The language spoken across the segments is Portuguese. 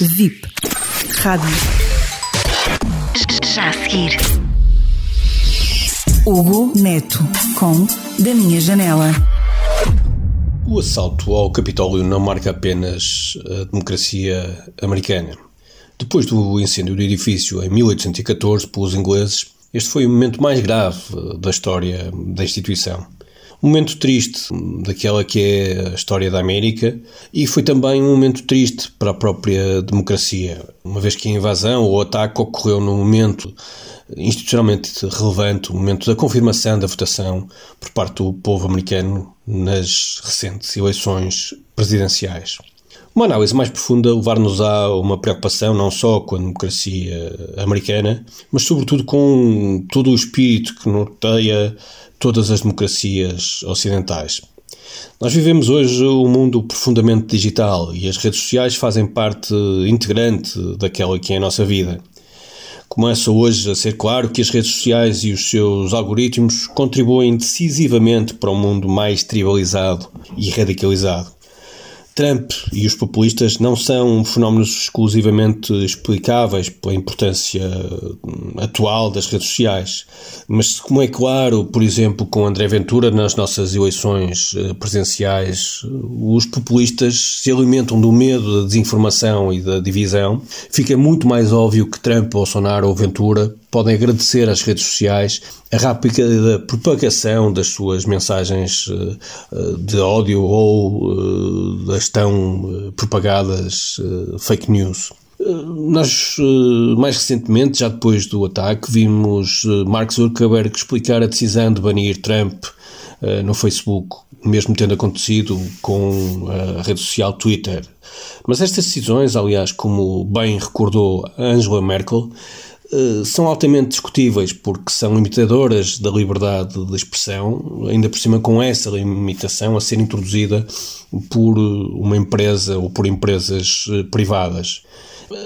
VIP. Rádio. Já a seguir. Hugo Neto com Da Minha Janela. O assalto ao Capitólio não marca apenas a democracia americana. Depois do incêndio do edifício em 1814 pelos ingleses, este foi o momento mais grave da história da instituição. Um momento triste daquela que é a história da América e foi também um momento triste para a própria democracia, uma vez que a invasão ou o ataque ocorreu num momento institucionalmente relevante, o momento da confirmação da votação por parte do povo americano nas recentes eleições presidenciais. Uma análise mais profunda levar-nos a uma preocupação não só com a democracia americana, mas sobretudo com todo o espírito que norteia todas as democracias ocidentais. Nós vivemos hoje um mundo profundamente digital e as redes sociais fazem parte integrante daquela que é a nossa vida. Começa hoje a ser claro que as redes sociais e os seus algoritmos contribuem decisivamente para um mundo mais tribalizado e radicalizado. Trump e os populistas não são fenómenos exclusivamente explicáveis pela importância atual das redes sociais, mas como é claro, por exemplo, com André Ventura nas nossas eleições eh, presidenciais, os populistas se alimentam do medo, da desinformação e da divisão, fica muito mais óbvio que Trump, Bolsonaro ou Ventura podem agradecer às redes sociais a rápida propagação das suas mensagens eh, eh, de ódio ou das tão propagadas fake news. Nós, mais recentemente, já depois do ataque, vimos Mark Zuckerberg explicar a decisão de banir Trump no Facebook, mesmo tendo acontecido com a rede social Twitter. Mas estas decisões, aliás, como bem recordou Angela Merkel, eh, são altamente discutíveis porque são limitadoras da liberdade de expressão, ainda por cima com essa limitação a ser introduzida por uma empresa ou por empresas eh, privadas.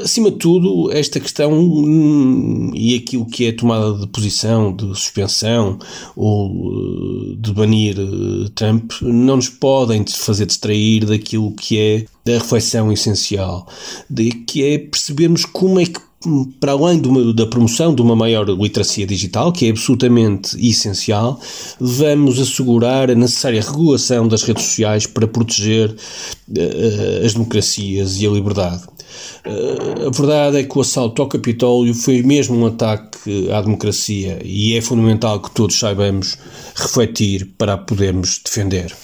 Acima de tudo, esta questão hum, e aquilo que é tomada de posição de suspensão ou eh, de banir Trump não nos podem fazer distrair daquilo que é da reflexão essencial, de que é percebermos como é que para além uma, da promoção de uma maior literacia digital, que é absolutamente essencial, vamos assegurar a necessária regulação das redes sociais para proteger uh, as democracias e a liberdade. Uh, a verdade é que o assalto ao Capitólio foi mesmo um ataque à democracia e é fundamental que todos saibamos refletir para a podermos defender.